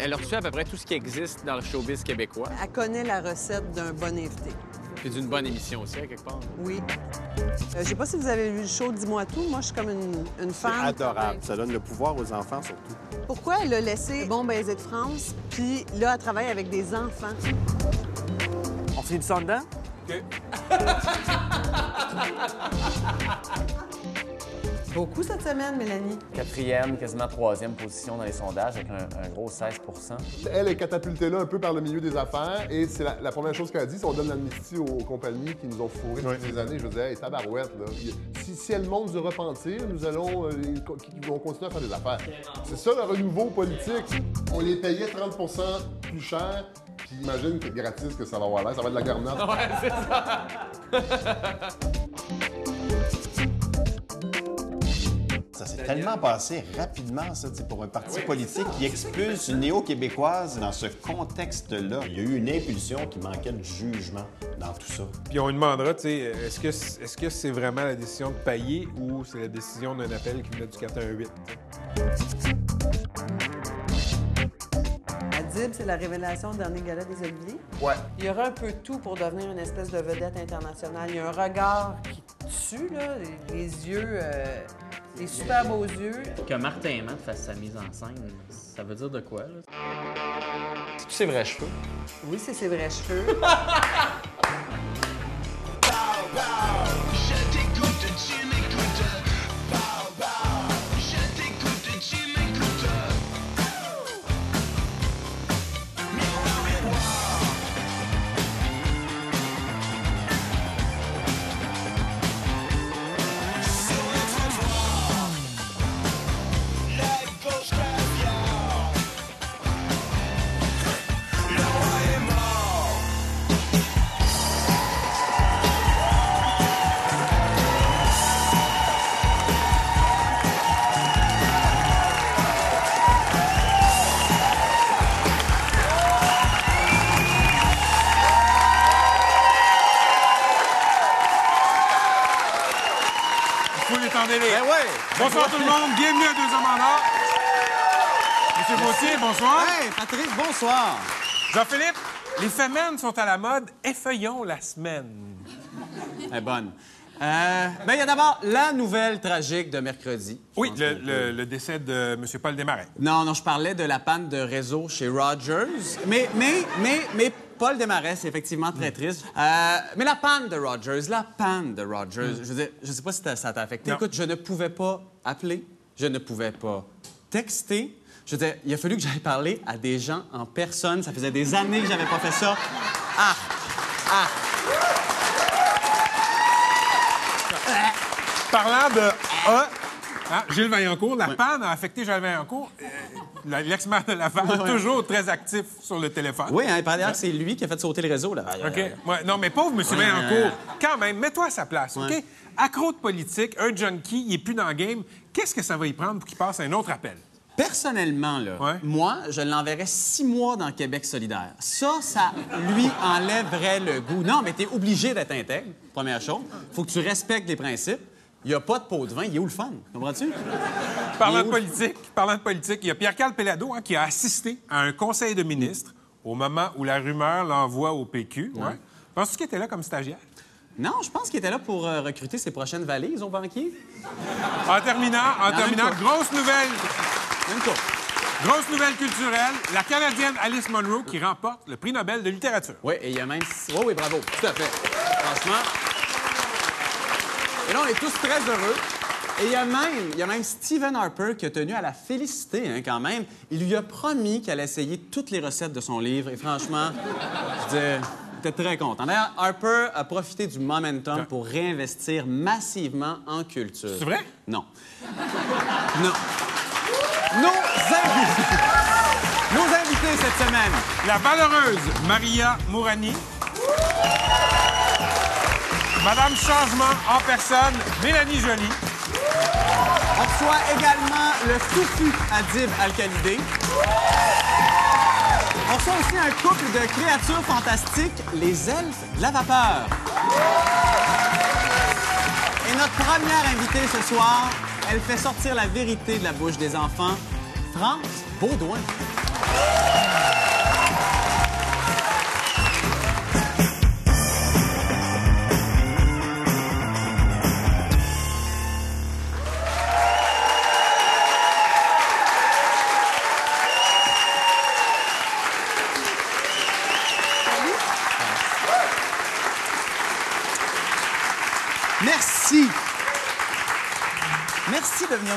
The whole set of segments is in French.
elle a reçu à peu près tout ce qui existe dans le showbiz québécois. Elle connaît la recette d'un bon invité. Puis d'une bonne émission aussi, à quelque part. Oui. Euh, je sais pas si vous avez vu le show Dis-moi tout. Moi, je suis comme une, une fan. Adorable. Ça donne le pouvoir aux enfants, surtout. Pourquoi elle a laissé Bon Baiser de France, puis là, elle travaille avec des enfants? On finit ça dedans? Beaucoup cette semaine, Mélanie. Quatrième, quasiment troisième position dans les sondages avec un, un gros 16 Elle est catapultée là un peu par le milieu des affaires et c'est la, la première chose qu'elle a dit, c'est on donne l'amnistie aux, aux compagnies qui nous ont fourré depuis des années. Je veux dire, hey, tabarouette, là. Si, si elles montrent du repentir, nous allons, euh, ils co- ils vont continuer à faire des affaires. C'est ça le renouveau politique. On les payait 30% plus cher, puis imagine que gratis que ça va avoir l'air, ça va être de la garnotte. Ça s'est tellement passé rapidement, ça, tu sais, pour un parti politique qui expulse une néo-québécoise dans ce contexte-là. Il y a eu une impulsion qui manquait de jugement dans tout ça. Puis on lui demandera, tu sais, est-ce que est-ce que c'est vraiment la décision de payer ou c'est la décision d'un appel qui venait du 418? Adib, c'est la révélation du dernier gala des Oliviers. Ouais. Il y aura un peu tout pour devenir une espèce de vedette internationale. Il y a un regard qui tue, là, les, les yeux, euh, des super beaux yeux. Que Martin Matt fasse sa mise en scène, ça veut dire de quoi, là? Tous ses vrais cheveux? Oui, c'est ses vrais cheveux. bonsoir! Jean-Philippe, les semaines sont à la mode. Effeuillons la semaine. Elle est bonne. Euh, ben, il y a d'abord la nouvelle tragique de mercredi. Oui, le, qu'on le- le décès de M. Paul Desmarais. Non, non, je parlais de la panne de réseau chez Rogers. Mais, mais, mais, mais Paul Desmarais, c'est effectivement très triste. Euh, mais la panne de Rogers, la panne de Rogers, je veux dire, je sais pas si ça t'a affecté. Non. Écoute, je ne pouvais pas appeler, je ne pouvais pas texter. Je veux dire, il a fallu que j'aille parler à des gens en personne. Ça faisait des années que j'avais pas fait ça. Ah! Ah! Parlant de A, hein, Gilles Vaillancourt, la panne a affecté Gilles Vaillancourt. Euh, la- L'ex-maire de Laval, toujours très actif sur le téléphone. Oui, hein, par d'ailleurs, c'est lui qui a fait sauter le réseau. Là. OK. Ouais, non, mais pauvre M. Vaillancourt, quand même, mets-toi à sa place, OK? Accro de politique, un junkie, il est plus dans le game. Qu'est-ce que ça va y prendre pour qu'il passe à un autre appel? Personnellement, là, Ouais. moi, je l'enverrais six mois dans Québec solidaire. Ça, ça lui enlèverait le goût. Non, mais t'es obligé d'être intègre, première chose. Faut que tu respectes les principes. Il n'y a pas de pot de vin. Il est où le fun? Comprends-tu? Parlant de politique, parlant de politique, il y a Pierre-Carl Pellado hein, qui a assisté à un conseil de ministres au moment où la rumeur l'envoie au PQ. Ouais. Penses-tu qu'il était là comme stagiaire? Non, je pense qu'il était là pour euh, recruter ses prochaines valises au banquier. En terminant, en même terminant, grosse nouvelle, coupe. grosse nouvelle culturelle, la Canadienne Alice Munro qui remporte le prix Nobel de littérature. Oui, et il y a même... Oui, oui, bravo. Tout à fait. Franchement. Et là, on est tous très heureux. Et il y a même, il y a même Stephen Harper qui a tenu à la féliciter, hein, quand même. Il lui a promis qu'elle allait essayer toutes les recettes de son livre. Et franchement, je dis, j'étais très content. D'ailleurs, Harper a profité du momentum pour réinvestir massivement en culture. C'est vrai? Non. Non. Nos invités... Nos invités cette semaine. La valeureuse Maria Mourani. Madame Changement en personne, Mélanie Joly. On reçoit également le foufou Adib Al-Khalidé. On reçoit aussi un couple de créatures fantastiques, les elfes de la vapeur. Et notre première invitée ce soir, elle fait sortir la vérité de la bouche des enfants. France Baudouin.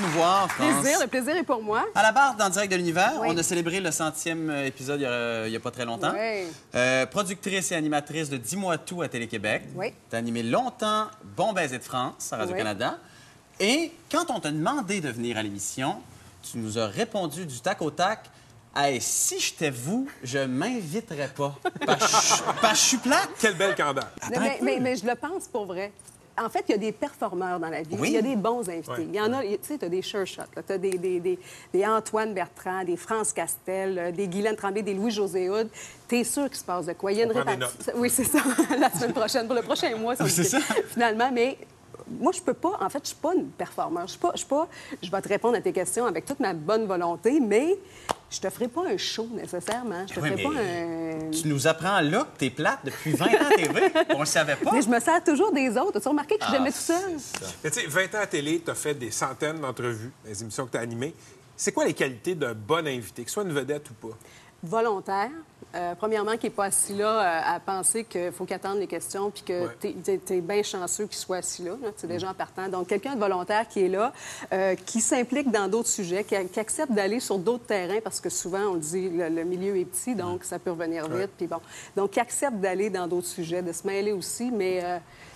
Nous voir, France. Plaisir, le plaisir est pour moi. À la barre d'En direct de l'univers, Oui. on a célébré le centième épisode il y a, pas très longtemps. Oui. Euh, productrice et animatrice de Dis-moi tout à Télé-Québec. Oui. Tu as animé longtemps Bon baiser de France à Radio-Canada. Et quand on t'a demandé de venir à l'émission, tu nous as répondu du tac au tac. Hey, si j'étais vous, je m'inviterais pas. Parce que je- parce que je suis plate. Quelle belle candeur. Mais, mais- mais- mais je le pense pour vrai. En fait, il y a des performeurs dans la vie. Oui. Il y a des bons invités. Ouais. Il y en a, tu sais, tu as des sure shots. Tu as des, des, des- des Antoine Bertrand, des France Castel, euh, des Guylaine Tremblay, des Louis-José Houd. Tu es sûr qu'il se passe de quoi? Il y a une répartition. Oui, c'est ça. la semaine prochaine, pour le prochain mois. Oui, c'est ça. Finalement, mais moi, je peux pas. En fait, je suis pas une performeur. Je suis pas. Je suis pas. Je vais te répondre à tes questions avec toute ma bonne volonté, mais je te ferai pas un show nécessairement. Je te Oui, ferai pas un. Tu nous apprends là que t'es plate depuis 20 ans à TV. On le savait pas. Mais je me sers toujours des autres. As-tu remarqué que je suis jamais tout seul? Mais tu sais, 20 ans à télé, tu as fait des centaines d'entrevues, des émissions que tu as animées. C'est quoi les qualités d'un bon invité, que ce soit une vedette ou pas? volontaire. Euh, premièrement, qui n'est pas assis là euh, à penser qu'il faut qu'il attende les questions puis que Ouais. tu es, bien chanceux qu'il soit assis là. C'est déjà en partant. Donc, quelqu'un de volontaire qui est là, euh, qui s'implique dans d'autres sujets, qui, qui accepte d'aller sur d'autres terrains parce que souvent, on le dit, le, le milieu est petit, donc ça peut revenir vite. Puis bon. Donc, qui accepte d'aller dans d'autres sujets, de se mêler aussi, mais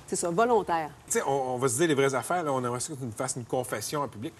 c'est ça, volontaire. Tu sais, on, on va se dire les vraies affaires. Là. On aimerait que tu nous fasses une confession en public.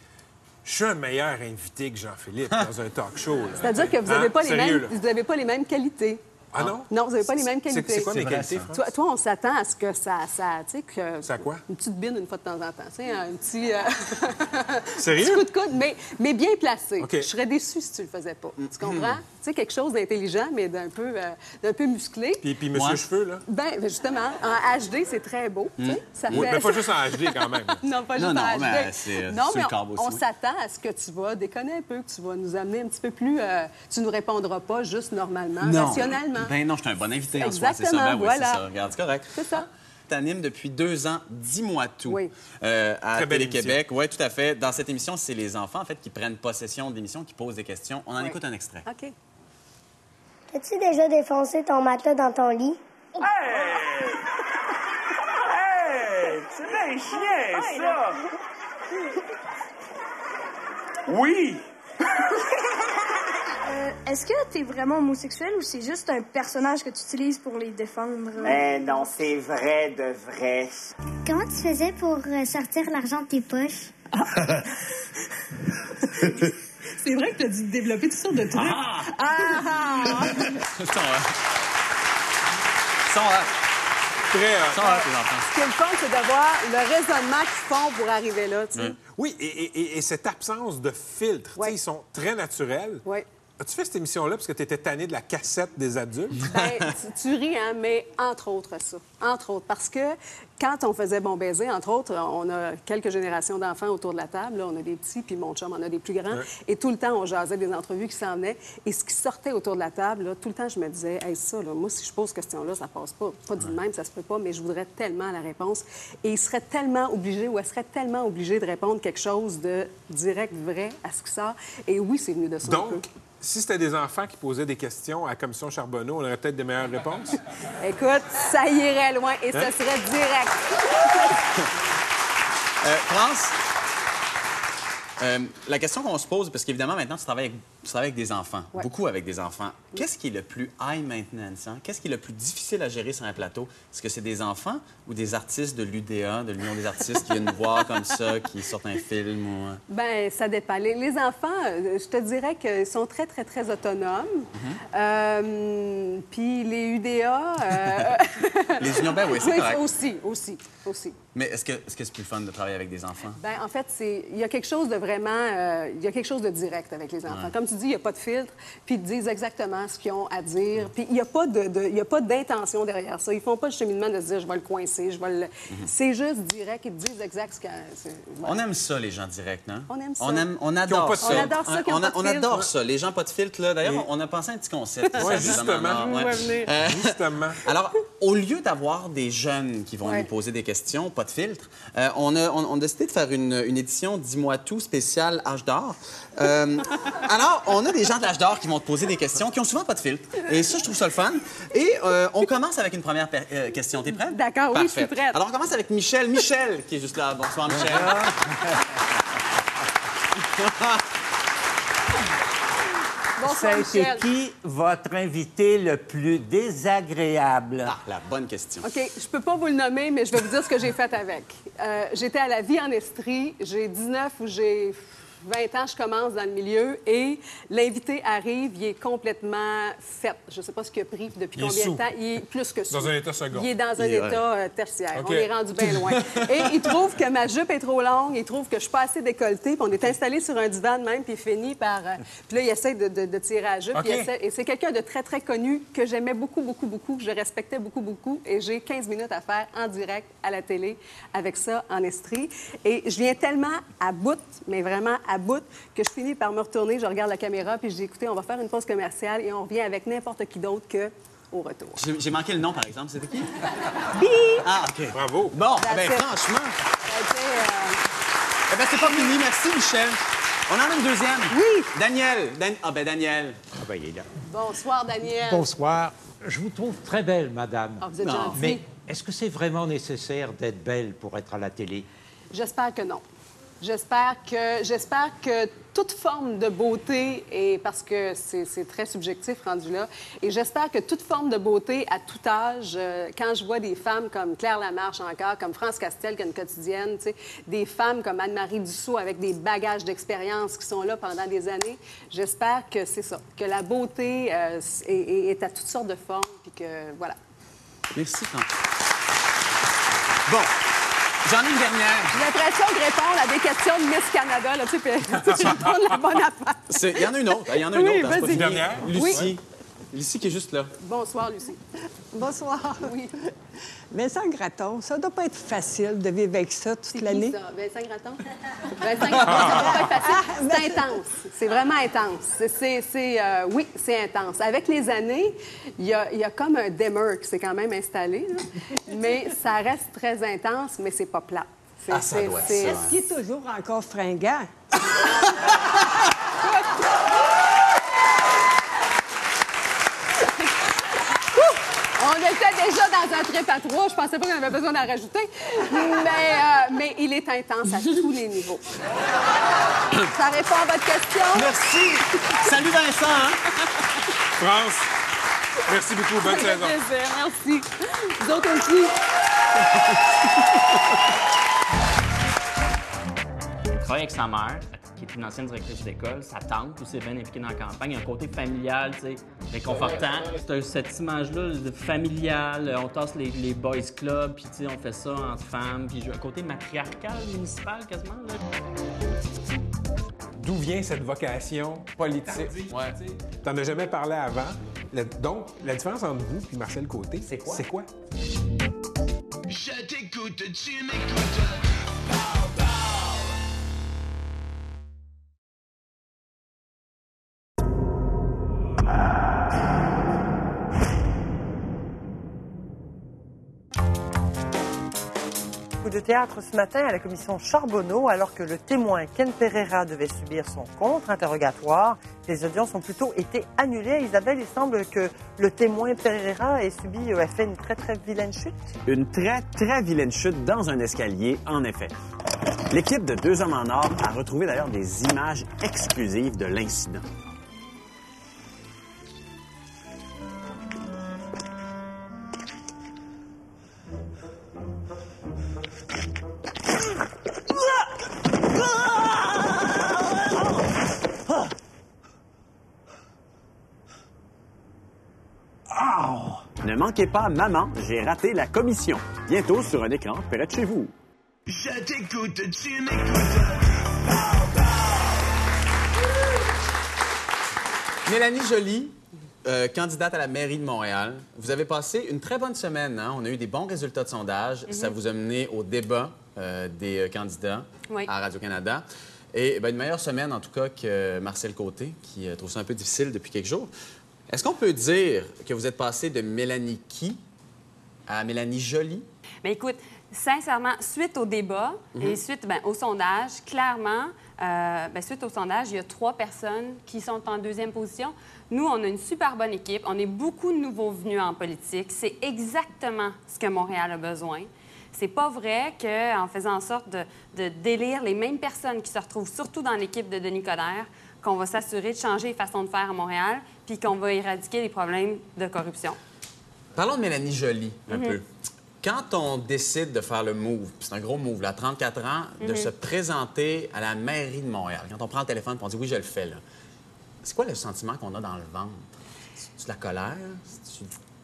Je suis un meilleur invité que Jean-Philippe dans un talk show. C'est-à-dire que vous Hein? n'avez pas, les mêmes- vous avez pas les mêmes qualités. Ah non? Non, vous n'avez pas les mêmes qualités. C'est quoi mes qualités? Toi, toi, on s'attend à ce que ça, ça tu sais, que Ça quoi? Une petite bine une fois de temps en temps, tu sais, un petit, euh, Sérieux? petit coup de coude, mais, mais bien placé. OK. Je serais déçue si tu le faisais pas. Mm. Tu comprends? Tu sais, quelque chose d'intelligent, mais d'un peu, euh, d'un peu musclé. Puis, puis Monsieur Ouais. Cheveux, là? Ben, ben, justement, en HD, c'est très beau. tu sais. Ça Oui, fait- mais pas juste en HD quand même. non, pas Non, juste non, en HD. mais c'est, euh, non, mais on, aussi, on s'attend à ce que tu vas déconner un peu, que tu vas nous amener un petit peu plus... euh, tu nous répondras pas juste normalement, rationnellement. Ben non, je suis un bon invité en soi, c'est ça. Ben oui, voilà. c'est ça. Regarde, c'est correct. C'est ça. T'animes depuis deux ans, dis-moi tout. Oui. Euh, à Très belle Télé-Québec. Oui, tout à fait. Dans cette émission, c'est les enfants, en fait, qui prennent possession de l'émission, qui posent des questions. On en Oui. écoute un extrait. OK. As-tu déjà défoncé ton matelas dans ton lit? C'est bien chien, ça! Oui! Est-ce que t'es vraiment homosexuel ou c'est juste un personnage que tu utilises pour les défendre? Mais non, c'est vrai de vrai. Comment tu faisais pour euh, sortir l'argent de tes poches? C'est vrai que tu as dû développer toutes sortes de trucs. Ah! Ils sont là. Ils sont là. Très. euh. Ce qui est le fun, c'est de voir le raisonnement qu'ils font pour arriver là, tu sais. Oui, et, et- et- et cette absence de filtre, tu Ouais. ils sont très naturels. Oui. As-tu fait cette émission-là parce que tu étais tanné de la cassette des adultes? Ben, tu, tu ris, hein, mais entre autres ça. Entre autres. Parce que quand on faisait Bon Baiser, entre autres, on a quelques générations d'enfants autour de la table. là. On a des petits, puis mon chum en a des plus grands. Et tout le temps, on jasait des entrevues qui s'en venaient. Et ce qui sortait autour de la table, là, tout le temps, je me disais, hey, ça, là, moi, si je pose cette question-là, ça passe pas. Pas du même, ça se peut pas, mais je voudrais tellement la réponse. Et il serait tellement obligé, ou elle serait tellement obligée de répondre quelque chose de direct, vrai à ce qui sort. Et oui, c'est venu de ça. Donc, si c'était des enfants qui posaient des questions à la commission Charbonneau, on aurait peut-être des meilleures réponses. Écoute, ça irait loin et Hein? ce serait direct. Euh, France, euh, la question qu'on se pose, parce qu'évidemment, maintenant, tu travailles avec, tu travailles avec des enfants, Ouais. beaucoup avec des enfants. Qu'est-ce qui est le plus high maintenance? hein? Qu'est-ce qui est le plus difficile à gérer sur un plateau? Est-ce que c'est des enfants ou des artistes de l'UDA, de l'Union des artistes, qui viennent voir comme ça, qui sortent un film? Ou... euh? Ben, ça dépend. Les, les enfants, euh, je te dirais qu'ils sont très, très, très autonomes. Mm-hmm. Euh, Puis les UDA... euh, Les unions, ben oui, c'est oui, correct. aussi, aussi, aussi. Mais est-ce que est-ce que c'est plus fun de travailler avec des enfants? Ben, en fait, c'est il y a quelque chose de vraiment, euh, il y a quelque chose de direct avec les enfants. Comme tu dis, il n'y a pas de filtre, puis ils disent exactement ce qu'ils ont à dire. Puis il n'y a pas de, de- il y a pas d'intention derrière ça. Ils font pas le cheminement de se dire, je vais le coincer, je vais le... C'est juste direct, ils te disent exact ce que... voilà. On aime ça, les gens directs, non? On aime ça. On, aime, adore de ça. On adore ça, on, pas de on filtre. adore ça. Les gens pas de filtre, là. D'ailleurs, on a pensé à un petit concept. Ouais, des justement. Ouais, venez. Euh, Justement. Alors, au lieu d'avoir des jeunes qui vont Ouais. nous poser des questions, pas de filtre, euh, on, a, on- on a décidé de faire une, une édition Dis-moi tout spécial âge d'or. Euh, alors, on a des gens de l'âge d'or qui vont te poser des questions qui ont souvent pas de filtre. Et ça, je trouve ça le fun. Et euh, on commence avec une première euh, question. T'es prête? D'accord, oui, je suis prête. Alors, on commence avec Michel. Michel, qui est juste là. Bonsoir, Michel. Bonsoir, Ça a été Michel. qui votre invité le plus désagréable? Ah, la bonne question. OK, je peux pas vous le nommer, mais je vais vous dire ce que j'ai fait avec. Euh, J'étais à la vie en Estrie. J'ai 19 ou j'ai 20 ans, je commence dans le milieu et l'invité arrive, il est complètement fait. Je sais pas ce qu'il a pris depuis Il combien sous. de temps. Il est plus que sous. Dans un état second. Il est dans un Il état euh, tertiaire. On est rendu bien loin. et il trouve que ma jupe est trop longue, il trouve que je suis pas assez décolletée, puis on est installé sur un divan de même, puis il finit par... euh, puis là, il essaie de, de- de tirer à la jupe. Essaie- et c'est quelqu'un de très, très connu que j'aimais beaucoup, beaucoup, beaucoup, que je respectais beaucoup, beaucoup. Et j'ai 15 minutes à faire en direct à la télé avec ça en Estrie. Et je viens tellement à bout, mais vraiment à bout, que je finis par me retourner, je regarde la caméra, puis je dis, écoutez, on va faire une pause commerciale et on revient avec n'importe qui d'autre que au retour. J'ai manqué le nom, par exemple. C'était qui? Bip! Ah, OK. Bravo. Bon, ben, franchement, euh, eh ben, c'est pas fini. Merci, Michel. On en a une deuxième. Oui. Daniel. Dan- Ah, ben, Daniel. Ah ben, il est là. Bonsoir, Daniel. Bonsoir. Je vous trouve très belle, madame. Ah, vous êtes Non. gentil. Mais est-ce que c'est vraiment nécessaire d'être belle pour être à la télé? J'espère que non. J'espère que, j'espère que toute forme de beauté, et parce que c'est, très subjectif rendu là, et j'espère que toute forme de beauté à tout âge, euh, quand je vois des femmes comme Claire Lamarche encore, comme France Castel qui a une quotidienne, des femmes comme Anne-Marie Dussault avec des bagages d'expérience qui sont là pendant des années, j'espère que c'est ça, que la beauté euh, est à toutes sortes de formes, puis que, voilà. Merci, Franck. Bon, j'en ai une dernière. J'ai l'impression de répondre à des questions de Miss Canada, là, tu sais, puis tu sais, je réponds la bonne affaire. Il y en a une autre. Il y en a une Oui, autre. pas fini. Dernière? Lucie. Lucie qui est juste là. Bonsoir, Lucie. Bonsoir. Oui. Vincent Gratton, ça doit pas être facile de vivre avec ça toute C'est l'année. qui, ça? Vincent Gratton? Vincent Gratton, ça doit pas être facile. C'est intense. C'est vraiment intense. C'est, c'est- c'est, euh, oui, c'est intense. Avec les années, il y a, il y a comme un dimmer qui s'est quand même installé, là. mais ça reste très intense, mais c'est pas plat. C'est, Ah, ça c'est- doit être c'est- ça. Est-ce qu'il est toujours encore fringant? On était déjà dans un trip à trois. Je pensais pas qu'on avait besoin d'en rajouter. Mais, euh, mais il est intense à tous les niveaux. Ça répond à votre question? Merci. Salut, Vincent. hein? France, merci beaucoup. Bonne saison. plaisir, merci. Vous autres aussi. Il travaille avec sa mère, qui est une ancienne directrice d'école, sa tante aussi est bien impliquée dans la campagne. Il y a un côté familial, tu sais, réconfortant. C'est cette image-là de familial, on tasse les, les boys clubs, puis tu sais, on fait ça entre femmes, puis un côté matriarcal, municipal quasiment. Là. D'où vient cette vocation politique? Ouais. T'en as jamais parlé avant. Le- donc, la différence entre vous et Marcel Côté, c'est quoi? C'est quoi? Je t'écoute, tu m'écoutes. De théâtre ce matin à la commission Charbonneau, alors que le témoin Ken Pereira devait subir son contre-interrogatoire. Les audiences ont plutôt été annulées. Isabelle, il semble que le témoin Pereira ait subi, ait fait une très, très vilaine chute. Une très, très vilaine chute dans un escalier, en effet. L'équipe de Deux Hommes en Or a retrouvé d'ailleurs des images exclusives de l'incident. Ne manquez pas Maman, j'ai raté la commission. Bientôt sur un écran près de chez vous. Je t'écoute, tu m'écoutes. Mélanie Jolie, euh, candidate à la mairie de Montréal, vous avez passé une très bonne semaine. Hein? On a eu des bons résultats de sondage. Ça mhm. vous a mené au débat euh, des euh, candidats Oui. à Radio-Canada. Et ben, une meilleure semaine, en tout cas, que Marcel Côté, qui euh, trouve ça un peu difficile depuis quelques jours. Est-ce qu'on peut dire que vous êtes passé de Mélanie qui à Mélanie Joly? Mais écoute, sincèrement, suite au débat Mhm. et suite ben, au sondage, clairement, euh, ben, suite au sondage, il y a trois personnes qui sont en deuxième position. Nous, on a une super bonne équipe. On est beaucoup de nouveaux venus en politique. C'est exactement ce que Montréal a besoin. C'est pas vrai qu'en faisant en sorte de, de délire les mêmes personnes qui se retrouvent surtout dans l'équipe de Denis Coderre, qu'on va s'assurer de changer les façons de faire à Montréal, puis qu'on va éradiquer les problèmes de corruption. Parlons de Mélanie Joly un Mhm. peu. Quand on décide de faire le move, c'est un gros move, là, 34 ans, de Mhm. se présenter à la mairie de Montréal, quand on prend le téléphone et on dit oui, je le fais, là, c'est quoi le sentiment qu'on a dans le ventre? C'est de la colère?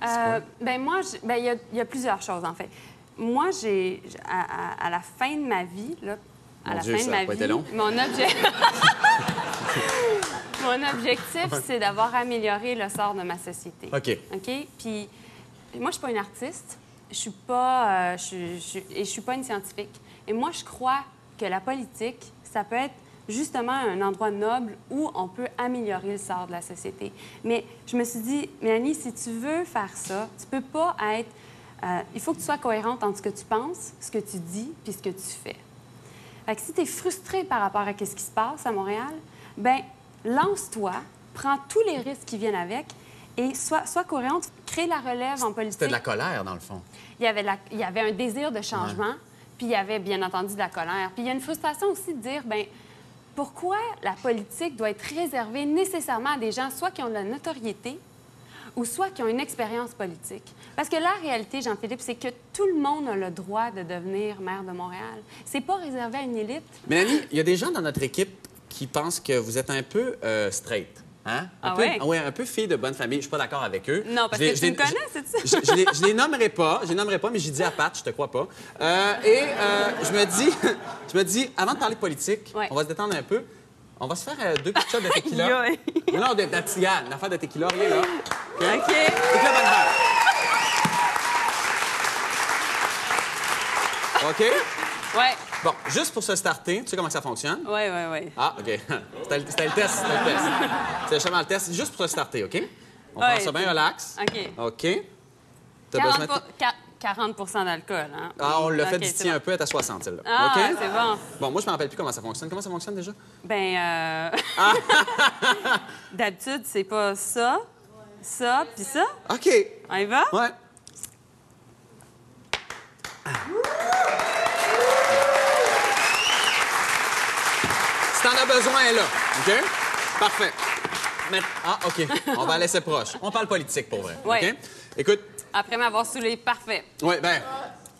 Euh, ben moi, ben, il y, a- il y a plusieurs choses, en fait. Moi, j'ai, à, à- à la fin de ma vie, là, à Mon la Dieu, fin ça de ma pas vie, été long. mon, obje- mon objectif, c'est d'avoir amélioré le sort de ma société. OK. OK? Puis, moi, je suis pas une artiste. Je suis pas... euh, je, suis- je suis- et je suis pas une scientifique. Et moi, je crois que la politique, ça peut être justement un endroit noble où on peut améliorer le sort de la société. Mais je me suis dit, Mélanie, si tu veux faire ça, tu peux pas être... euh, il faut que tu sois cohérente entre ce que tu penses, ce que tu dis, puis ce que tu fais. Fait que si tu es frustré par rapport à ce qui se passe à Montréal, ben lance-toi, prends tous les risques qui viennent avec et sois, sois cohérente, crée la relève en politique. C'était de la colère, dans le fond. Il y avait, la- il y avait un désir de changement, puis il y avait bien entendu de la colère. Puis il y a une frustration aussi de dire, ben pourquoi la politique doit être réservée nécessairement à des gens soit qui ont de la notoriété ou soit qui ont une expérience politique. Parce que la réalité, Jean-Philippe, c'est que tout le monde a le droit de devenir maire de Montréal. C'est pas réservé à une élite. Mélanie, il y a des gens dans notre équipe qui pensent que vous êtes un peu euh, straight. Hein? Un Ah peu, ouais? ouais, un peu fille de bonne famille. Je suis pas d'accord avec eux. Non, parce Je que tu me connais, c'est ça? Je, je les, je les nommerai pas, je les nommerai pas, mais j'ai dit à Pat, je te crois pas. Euh, et euh, je me dis, je me dis, avant de parler politique, on va se détendre un peu. On va se faire euh, deux petites shots de tequila. Non, non, de, de la tigane, l'affaire de tequila, rien là. OK? OK? Tequila bonne heure. OK? Ouais, Bon, juste pour se starter, tu sais comment ça fonctionne? ouais, ouais, ouais. Ah, OK. C'était le, c'était le test, c'était le test. C'était justement le test, juste pour se starter, OK? On Ouais, prend ça bien c'est- relax. OK. OK. T'as 40, besoin de... pour- qua- 40% d'alcool, hein? Ah, on l'a fait bon. un peu, elle est à 60, celle-là. Ah, c'est bon. Bon, moi, je me rappelle plus comment ça fonctionne. Comment ça fonctionne déjà? Ben, euh... d'habitude, c'est pas ça, ça, puis ça. OK. On y va? Ouais. Si t'en as besoin, elle est là. OK? Parfait. Ah, OK. On va la laisser proche. On parle politique pour vrai. Ouais. OK? Écoute, Après m'avoir saoulé, parfait. ouais, ben.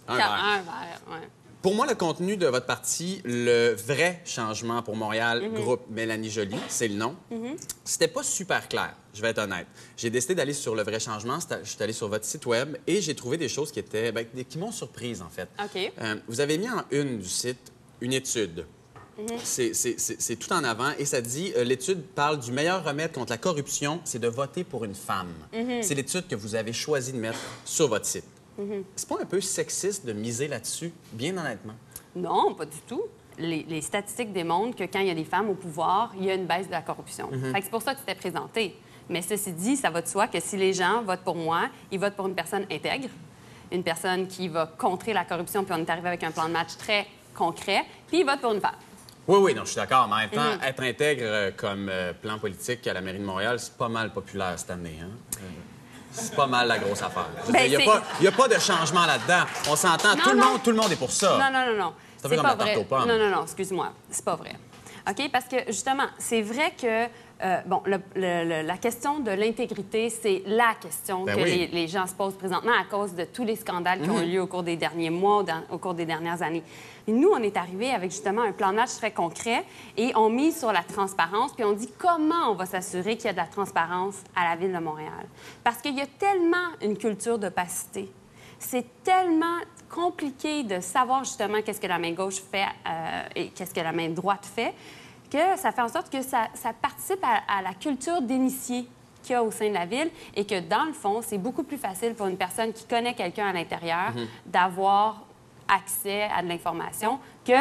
un verre. un verre, ouais. Pour moi, le contenu de votre parti, le vrai changement pour Montréal, Mhm. groupe Mélanie Joly, c'est le nom. Mhm. C'était pas super clair, je vais être honnête. J'ai décidé d'aller sur le vrai changement. Je suis allé sur votre site web et j'ai trouvé des choses qui étaient, ben, qui m'ont surprise en fait. OK. Euh, vous avez mis en une du site une étude. Mhm. C'est- tout en avant et ça dit euh, l'étude parle du meilleur remède contre la corruption, c'est de voter pour une femme. Mhm. C'est l'étude que vous avez choisi de mettre sur votre site. Mhm. C'est pas un peu sexiste de miser là-dessus, bien honnêtement? Non, pas du tout. Les, les statistiques démontrent que quand il y a des femmes au pouvoir, il y a une baisse de la corruption. C'est pour ça que c'était présenté. Mais ceci dit, ça va de soi que si les gens votent pour moi, ils votent pour une personne intègre, une personne qui va contrer la corruption, puis on est arrivé avec un plan de match très concret, puis ils votent pour une femme. Oui, oui, non, je suis d'accord. Mais en même temps, Mhm. être intègre euh, comme euh, plan politique à la mairie de Montréal, c'est pas mal populaire cette année. Hein? C'est pas mal la grosse affaire. Ben, Il n'y a, a pas de changement là-dedans. On s'entend. Non, Tout le, monde, tout le monde est pour ça. Non, non, non, non. C'est pas vrai. Non, non, non, excuse-moi. C'est pas vrai. OK? Parce que, justement, c'est vrai que, euh, bon, le- le- le- la question de l'intégrité, c'est la question Ben que oui. les, les gens se posent présentement à cause de tous les scandales qui ont Mhm. eu lieu au cours des derniers mois, au, dans- au cours des dernières années. Et nous, on est arrivé avec, justement, un plan match très concret et on mise sur la transparence, puis on dit comment on va s'assurer qu'il y a de la transparence à la Ville de Montréal. Parce qu'il y a tellement une culture d'opacité c'est tellement compliqué de savoir justement qu'est-ce que la main gauche fait euh, et qu'est-ce que la main droite fait que ça fait en sorte que ça, ça participe à, à la culture d'initié qu'il y a au sein de la ville et que, dans le fond, c'est beaucoup plus facile pour une personne qui connaît quelqu'un à l'intérieur Mhm. d'avoir accès à de l'information que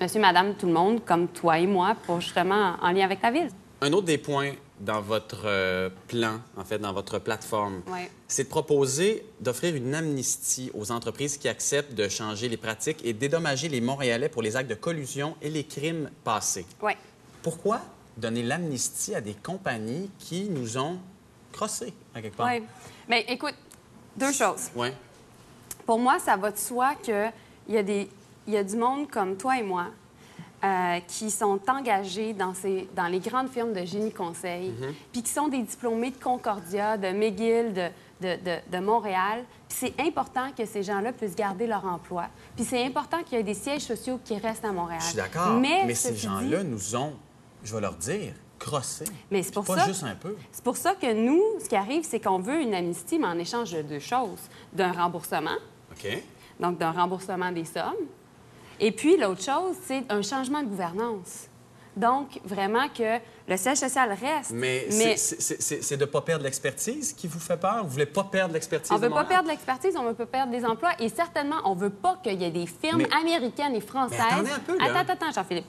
monsieur, madame, tout le monde, comme toi et moi, pour justement en lien avec la ville. Un autre des points dans votre euh, plan, en fait, dans votre plateforme, Ouais. c'est de proposer d'offrir une amnistie aux entreprises qui acceptent de changer les pratiques et dédommager les Montréalais pour les actes de collusion et les crimes passés. Pourquoi donner l'amnistie à des compagnies qui nous ont crossés, à quelque part? Oui. Mais écoute, deux choses. Pour moi, ça va de soi qu'il y, a des- il y a du monde comme toi et moi euh, qui sont engagés dans, ces, dans les grandes firmes de génie conseil, Mhm. puis qui sont des diplômés de Concordia, de McGill, de, de, de- de Montréal. Puis c'est important que ces gens-là puissent garder leur emploi. Puis c'est important qu'il y ait des sièges sociaux qui restent à Montréal. Je suis d'accord, Mais, mais, ces gens-là dit- nous ont, je vais leur dire, crossés. Mais c'est pour Pas ça. juste un peu. C'est pour ça que nous, ce qui arrive, c'est qu'on veut une amnistie, mais en échange de deux choses. D'un remboursement, OK? donc d'un remboursement des sommes. Et puis, l'autre chose, c'est un changement de gouvernance. Donc, vraiment que le siège social reste. Mais, c'est- de ne pas perdre l'expertise qui vous fait peur? Vous voulez pas perdre l'expertise? on de veut pas perdre l'expertise, on veut pas perdre des emplois et certainement, on veut pas qu'il y ait des firmes Mais- américaines et françaises. Mais attendez un peu, là. Attends, attends, Jean-Philippe.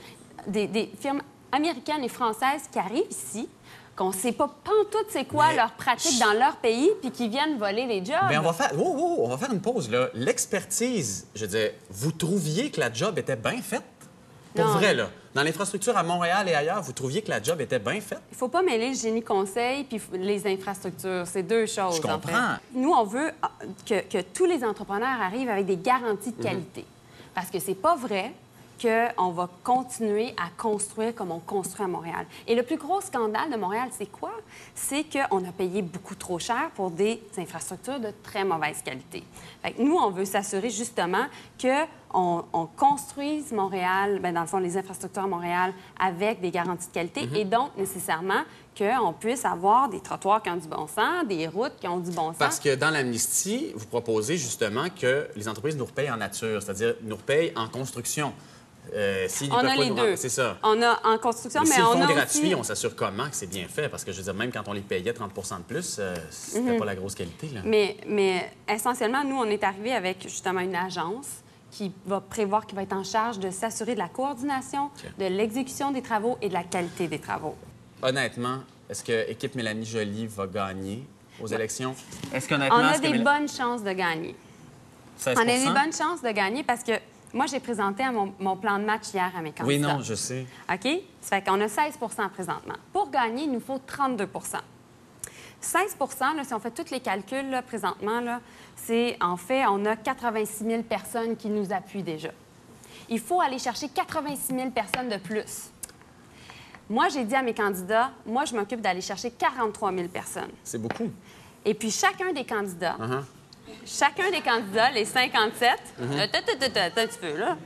Des, des firmes américaines et françaises qui arrivent ici, qu'on sait pas pantoute c'est quoi Mais- leur pratique dans leur pays, puis qui viennent voler les jobs. Bien, on va faire. Wow, wow, on va faire une pause, là. L'expertise, je veux dire, vous trouviez que la job était bien faite? Pour Non. vrai, là. Dans l'infrastructure à Montréal et ailleurs, vous trouviez que la job était bien faite? Il faut pas mêler le génie conseil puis les infrastructures. C'est deux choses. Je en comprends. fait. Nous, on veut ah, que, que tous les entrepreneurs arrivent avec des garanties Mhm. de qualité. Parce que c'est pas vrai qu'on va continuer à construire comme on construit à Montréal. Et le plus gros scandale de Montréal, c'est quoi? C'est qu'on a payé beaucoup trop cher pour des infrastructures de très mauvaise qualité. Fait que nous, on veut s'assurer justement qu'on on construise Montréal, ben, dans le fond, les infrastructures à Montréal avec des garanties de qualité Mhm. et donc nécessairement qu'on puisse avoir des trottoirs qui ont du bon sens, des routes qui ont du bon sens. Parce que dans l'amnistie, vous proposez justement que les entreprises nous repayent en nature, c'est-à-dire nous repayent en construction. Euh, on a les deux. C'est ça. On a en construction, Mais mais, s'ils le on font a gratuit, aussi... on s'assure comment que c'est bien fait? Parce que je veux dire, même quand on les payait 30% de plus, euh, c'était Mhm. pas la grosse qualité. Là. Mais, mais essentiellement, nous, on est arrivé avec justement une agence qui va prévoir, qui va être en charge de s'assurer de la coordination, de l'exécution des travaux et de la qualité des travaux. Honnêtement, est-ce que équipe Mélanie Joly va gagner aux élections? Est-ce On qu'honnêtement... a des bonnes chances de gagner. 16 On a des bonnes chances de gagner parce que moi, j'ai présenté à mon, mon plan de match hier à mes candidats. Oui, non, je sais. OK? Ça fait qu'on a 16% présentement. Pour gagner, il nous faut 32% 16 là, si on fait tous les calculs là, présentement, là, c'est en fait, on a 86 000 personnes qui nous appuient déjà. Il faut aller chercher 86 000 personnes de plus. Moi, j'ai dit à mes candidats, moi, je m'occupe d'aller chercher 43 000 personnes. C'est beaucoup. Et puis, chacun des candidats, Uh-huh. Chacun des candidats, les 57, Mhm. euh, ta, ta, ta, ta, ta, un petit peu, là.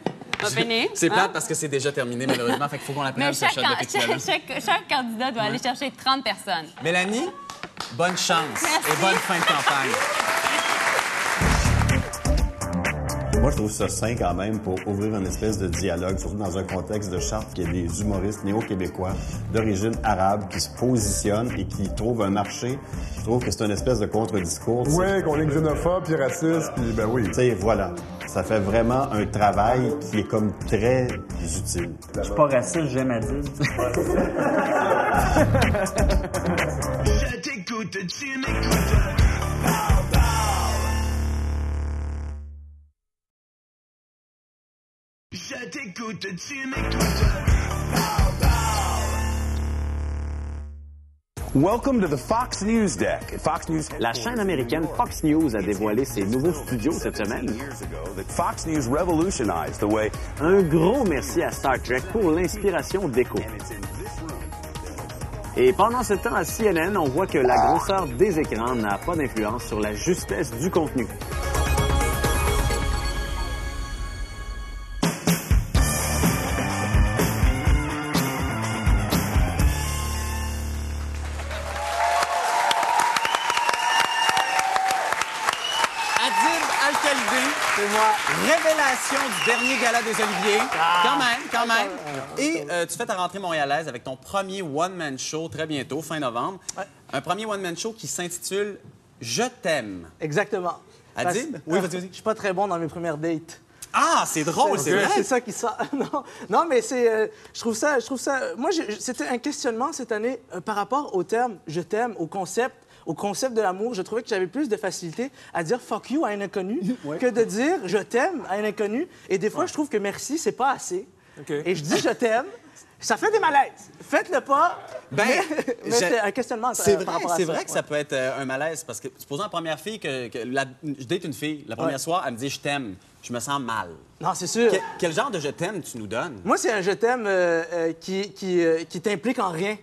C'est hein? plate parce que c'est déjà terminé, malheureusement. fait qu'il faut qu'on la prenne, cette chaque, chaque, candidat doit aller chercher 30 personnes. Mélanie, bonne chance et bonne fin de campagne. Moi, je trouve ça sain quand même pour ouvrir une espèce de dialogue, surtout dans un contexte de charte qui a des humoristes néo-québécois d'origine arabe qui se positionnent et qui trouvent un marché. Je trouve que c'est une espèce de contre-discours. Ouais, qu'on est xénophobe puis raciste, puis ben oui. Tu sais, voilà. Ça fait vraiment un travail qui est comme très utile. Je suis pas raciste, j'aime à dire. Je t'écoute, tu m'écoutes. Je t'écoute, tu m'écoutes. Welcome to the Fox News Deck. Fox News. La chaîne américaine Fox News a dévoilé ses nouveaux studios cette semaine. Fox News revolutionized the way. Un gros merci à Star Trek pour l'inspiration d'écho. Et pendant ce temps à CNN, on voit que la grosseur des écrans n'a pas d'influence sur la justesse du contenu. Du dernier gala des Oliviers. Quand même, quand même. Et euh, tu fais ta rentrée montréalaise avec ton premier one-man show très bientôt, fin novembre. Un premier one-man show qui s'intitule Je t'aime. Exactement. Adib? Parce- Oui, vas-y, vas-y. Je suis pas très bon dans mes premières dates. Ah, c'est drôle, c'est vrai. C'est ça qui sort. non, non, mais c'est. euh, je trouve ça. Je trouve ça. Moi, c'était un questionnement cette année euh, par rapport au terme "je t'aime", au concept. Au concept de l'amour, je trouvais que j'avais plus de facilité à dire fuck you à un inconnu que de dire je t'aime à un inconnu. Et des fois, je trouve que merci, c'est pas assez. Et je dis je t'aime. Ça fait des malaises. Faites-le pas. Ben, c'est un questionnement. C'est euh, vrai, par rapport à c'est ça. vrai que ça peut être euh, un malaise parce que supposons la première fille que, que la- je date une fille, la première Ouais. soir, elle me dit je t'aime, je me sens mal. Non, c'est sûr. Que- quel genre de je t'aime tu nous donnes? Moi, c'est un je t'aime euh, euh, qui, qui, euh, qui t'implique en rien.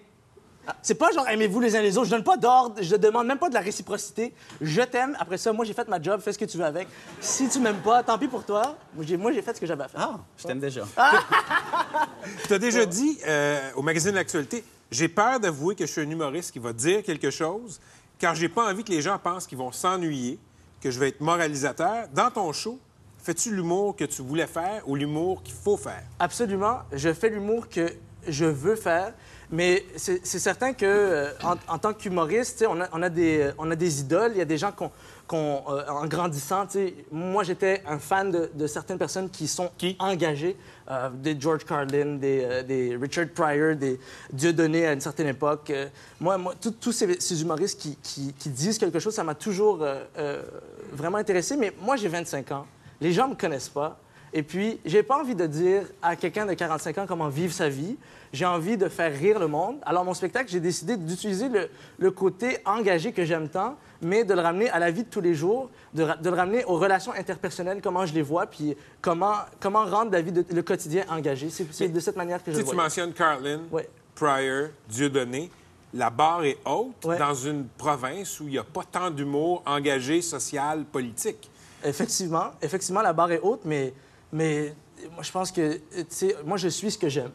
C'est pas genre aimez-vous les uns les autres. Je donne pas d'ordre, je demande même pas de la réciprocité. Je t'aime. Après ça, moi, j'ai fait ma job, fais ce que tu veux avec. Si tu m'aimes pas, tant pis pour toi. Moi, j'ai, fait ce que j'avais à faire. Ah, je t'aime déjà. Tu as déjà dit euh, au magazine L'Actualité, j'ai peur d'avouer que je suis un humoriste qui va dire quelque chose, car j'ai pas envie que les gens pensent qu'ils vont s'ennuyer, que je vais être moralisateur. Dans ton show, fais-tu l'humour que tu voulais faire ou l'humour qu'il faut faire? Absolument. Je fais l'humour que je veux faire. Mais c'est certain que euh, en, en tant qu'humoriste, tu sais, on a, on, a des, euh, on a des idoles. Il y a des gens qu'on, euh, en grandissant, moi j'étais un fan de, de certaines personnes qui sont engagées, euh, des George Carlin, des, des Richard Pryor, des Dieudonné à une certaine époque. Moi, moi tous- ces, ces humoristes qui, qui- qui disent quelque chose, ça m'a toujours vraiment intéressé. Mais moi, j'ai 25 ans. Les gens me connaissent pas. Et puis, j'ai pas envie de dire à quelqu'un de 45 ans comment vivre sa vie. J'ai envie de faire rire le monde. Alors, mon spectacle, j'ai décidé d'utiliser le, le côté engagé que j'aime tant, mais de le ramener à la vie de tous les jours, de, le ramener aux relations interpersonnelles, comment je les vois, puis comment, comment rendre la vie, de, le quotidien engagé. C'est de cette manière que je le sais, tu vois. mentionnes Carlin, Pryor, Dieudonné. La barre est haute dans une province où il n'y a pas tant d'humour engagé, social, politique. Effectivement, effectivement, la barre est haute, mais, mais moi, je pense que, tu sais, moi, je suis ce que j'aime.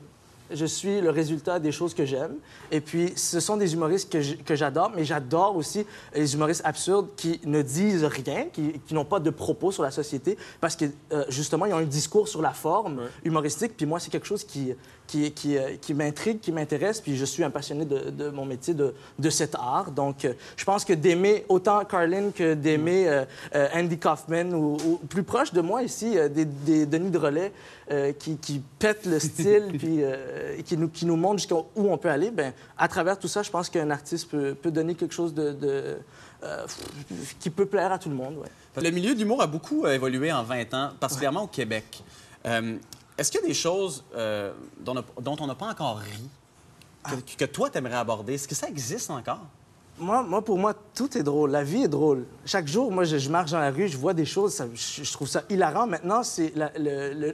Je suis le résultat des choses que j'aime. Et puis, ce sont des humoristes que j'adore, mais j'adore aussi les humoristes absurdes qui ne disent rien, qui, qui n'ont pas de propos sur la société, parce que, euh, justement, ils ont un discours sur la forme humoristique. Puis moi, c'est quelque chose qui, qui, qui, euh, qui m'intrigue, qui m'intéresse. Puis je suis un passionné de, de mon métier, de, de cet art. Donc, euh, je pense que d'aimer autant Carlin que d'aimer euh, euh, Andy Kaufman ou, ou plus proche de moi ici, euh, des, des Denis de Relais euh, qui, qui pètent le style puis euh, et qui, nous, qui nous montrent jusqu'où on peut aller, ben, à travers tout ça, je pense qu'un artiste peut, peut donner quelque chose de, de, euh, qui peut plaire à tout le monde. ouais. Le milieu de l'humour a beaucoup évolué en 20 ans, particulièrement au Québec. Euh, Est-ce qu'il y a des choses euh, dont, on- dont on n'a pas encore ri, que, que toi, tu aimerais aborder? Est-ce que ça existe encore? Moi, moi, pour moi, tout est drôle. La vie est drôle. Chaque jour, moi, je, je marche dans la rue, je vois des choses, ça- je, je trouve ça hilarant. Maintenant, c'est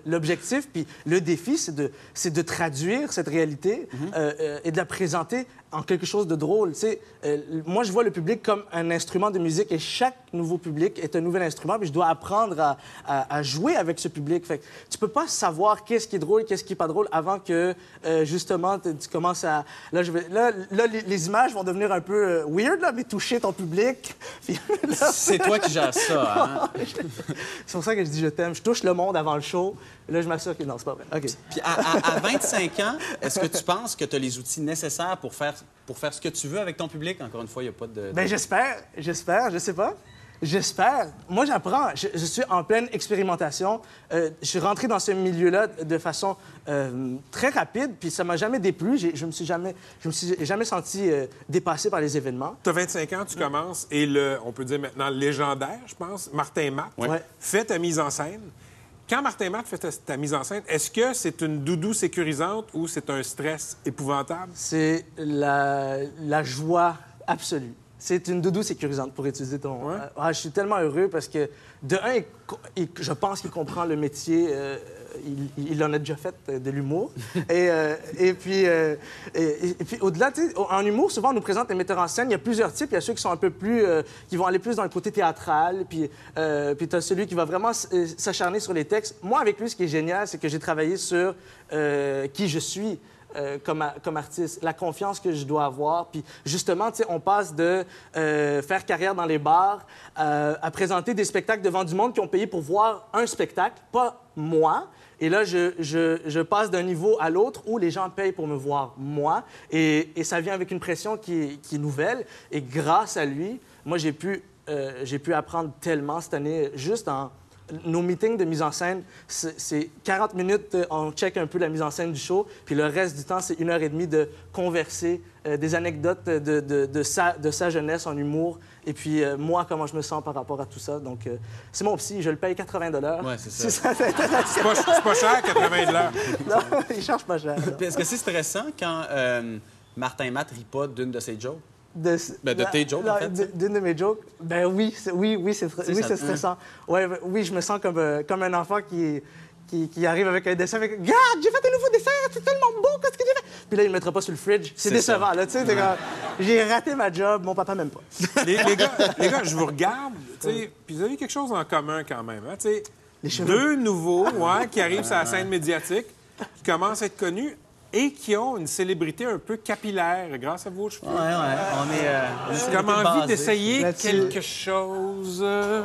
l'objectif, puis le défi, c'est de, traduire cette réalité euh, euh, et de la présenter en quelque chose de drôle. Tu sais, euh, moi, je vois le public comme un instrument de musique et chaque nouveau public est un nouvel instrument, puis je dois apprendre à, à- à jouer avec ce public. Fait que tu peux pas savoir qu'est-ce qui est drôle, qu'est-ce qui est pas drôle avant que, euh, justement, tu commences à... Là, je vais... là, là, les, les images vont devenir un peu euh, weird, là, mais toucher ton public. Là- C'est toi qui gères ça, hein? C'est pour ça que je dis je t'aime. Je touche le monde avant le show. Là, je m'assure que non, c'est pas vrai. OK. Puis à, à- à 25 ans, est-ce que tu penses que tu as les outils nécessaires pour faire, pour faire ce que tu veux avec ton public? Encore une fois, il n'y a pas de... Ben j'espère, j'espère, je sais pas. J'espère. Moi, j'apprends. Je, je suis en pleine expérimentation. Euh, je suis rentré dans ce milieu-là de façon euh, très rapide, puis ça m'a jamais déplu. Je me suis jamais, je me suis jamais senti euh, dépassé par les événements. Tu as 25 ans, tu commences, et le, on peut dire maintenant légendaire, je pense, Martin Matt, Ouais. fait ta mise en scène. Quand Martin Matt fait ta, ta mise en scène, est-ce que c'est une doudou sécurisante ou c'est un stress épouvantable? C'est la, la joie absolue. C'est une doudou sécurisante pour utiliser ton. Euh, ah, je suis tellement heureux parce que, de un, il co- il- je pense qu'il comprend le métier. euh, il, il en a déjà fait euh, de l'humour. et, euh, et puis, euh, et, et puis au-delà, en humour, souvent, on nous présente les metteurs en scène. Il y a plusieurs types. Il y a ceux qui sont un peu plus. euh, qui vont aller plus dans le côté théâtral. Puis, puis tu as celui qui va vraiment s'acharner sur les textes. Moi, avec lui, ce qui est génial, c'est que j'ai travaillé sur qui je suis. euh, comme, a- comme artiste, la confiance que je dois avoir. Puis justement, on passe de euh, faire carrière dans les bars euh, à présenter des spectacles devant du monde qui ont payé pour voir un spectacle, pas moi. Et là, je, passe d'un niveau à l'autre où les gens payent pour me voir moi. Et, ça vient avec une pression qui est, nouvelle. Et grâce à lui, moi, j'ai pu, euh, pu apprendre tellement cette année, juste en. Nos meetings de mise en scène, c'est c'est 40 minutes, euh, on check un peu la mise en scène du show, puis le reste du temps, c'est une heure et demie de converser, euh, des anecdotes de sa, de sa jeunesse en humour, et puis euh, moi, comment je me sens par rapport à tout ça? Donc, euh, c'est mon psy, je le paye 80 Ouais, c'est ça. Si ça t'intéresse. C'est pas, c'est pas cher, 80 de l'heure. Non, il charge pas cher. Puis Est-ce que c'est stressant quand euh, Martin Matt rit pas d'une de ses jokes? De, Ben, de tes jokes, en fait, d- D'une de mes jokes. Ben oui, c'est- oui, oui, c'est oui, ça c'est stressant. Ouais, ben, oui, je me sens comme, euh, comme un enfant qui, qui, qui arrive avec un dessin, avec Regarde, j'ai fait un nouveau dessin, c'est tellement beau, qu'est-ce que j'ai fait? Puis là, il ne mettra pas sur le fridge. C'est décevant, ça. là, tu sais. comme, J'ai raté ma job, mon papa m'aime pas. Les, les gars, les gars, je vous regarde, tu sais, puis vous avez quelque chose en commun quand même. Hein, tu sais. Deux nouveaux ouais, qui arrivent sur la scène médiatique, qui commencent à être connus et qui ont une célébrité un peu capillaire grâce à vos cheveux. Ouais, ouais. On est. euh, est J'ai comme envie d'essayer quelque chose. euh.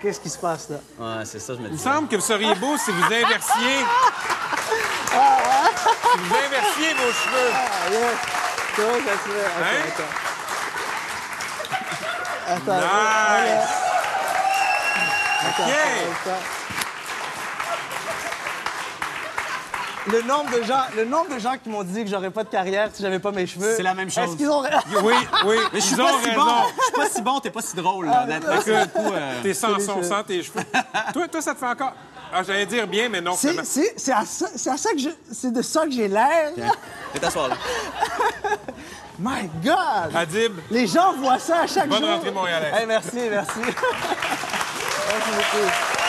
Qu'est-ce qui se passe, là? Ouais, c'est ça, je me Il dis. me semble que vous seriez beau si vous inversiez. si vous inversiez vos cheveux. Ah, yes. Comment ça se fait? Hein? attends. Attends. Nice. Attends, attends, attends. Le nombre, de gens, le nombre de gens qui m'ont dit que j'aurais pas de carrière si j'avais pas mes cheveux. C'est la même chose. Est-ce qu'ils ont Oui, oui, Mais je suis pas si bon. Je suis pas si bon, t'es pas si drôle, Ah, là, euh, T'es sans son, cheveux. sans tes cheveux. toi, toi, ça te fait encore... Ah, j'allais dire bien, mais non. C'est, à ça, c'est à ça que je. C'est de ça que j'ai l'air. Fais t'asseoir, là. My God! Adib, Les gens voient ça à chaque Bonne jour. rentrée montréalaise. Hey, merci, merci. merci beaucoup.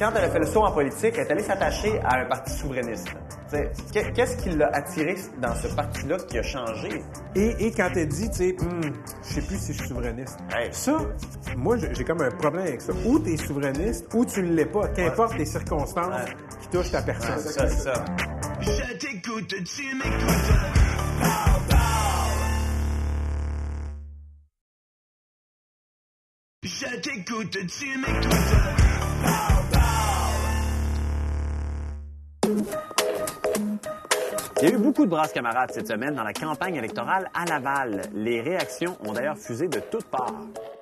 Quand elle a fait le saut en politique, elle est allée s'attacher à un parti souverainiste. Qu'est-ce qui l'a attiré dans ce parti-là qui a changé? Et, et quand elle dit, tu sais, Hum, je sais plus si je suis souverainiste. Ça, moi, j'ai comme un problème avec ça. Ou tu es souverainiste, ou tu ne l'es pas. Qu'importe les circonstances qui touchent ta personne. C'est ça, c'est ça. Je t'écoute, tu m'écoutes. Je t'écoute, tu m'écoutes. Il y a eu beaucoup de brasses camarades cette semaine dans la campagne électorale à Laval. Les réactions ont d'ailleurs fusé de toutes parts.